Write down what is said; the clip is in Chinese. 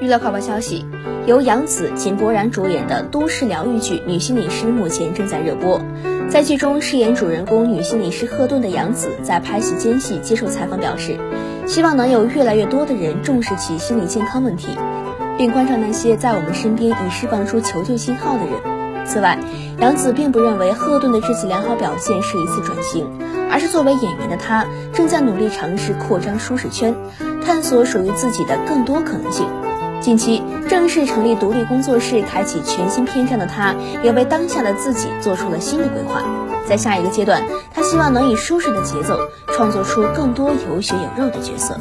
娱乐快报消息，由杨紫、井柏然主演的都市疗愈剧《女心理师》目前正在热播。在剧中饰演主人公女心理师赫顿的杨紫，在拍戏间隙接受采访表示，希望能有越来越多的人重视起心理健康问题，并关照那些在我们身边已释放出求救信号的人。此外，杨紫并不认为赫顿的这次良好表现是一次转型，而是作为演员的她正在努力尝试扩张舒适圈，探索属于自己的更多可能性。近期正式成立独立工作室，开启全新篇章的他，也为当下的自己做出了新的规划。在下一个阶段，他希望能以舒适的节奏，创作出更多有血有肉的角色。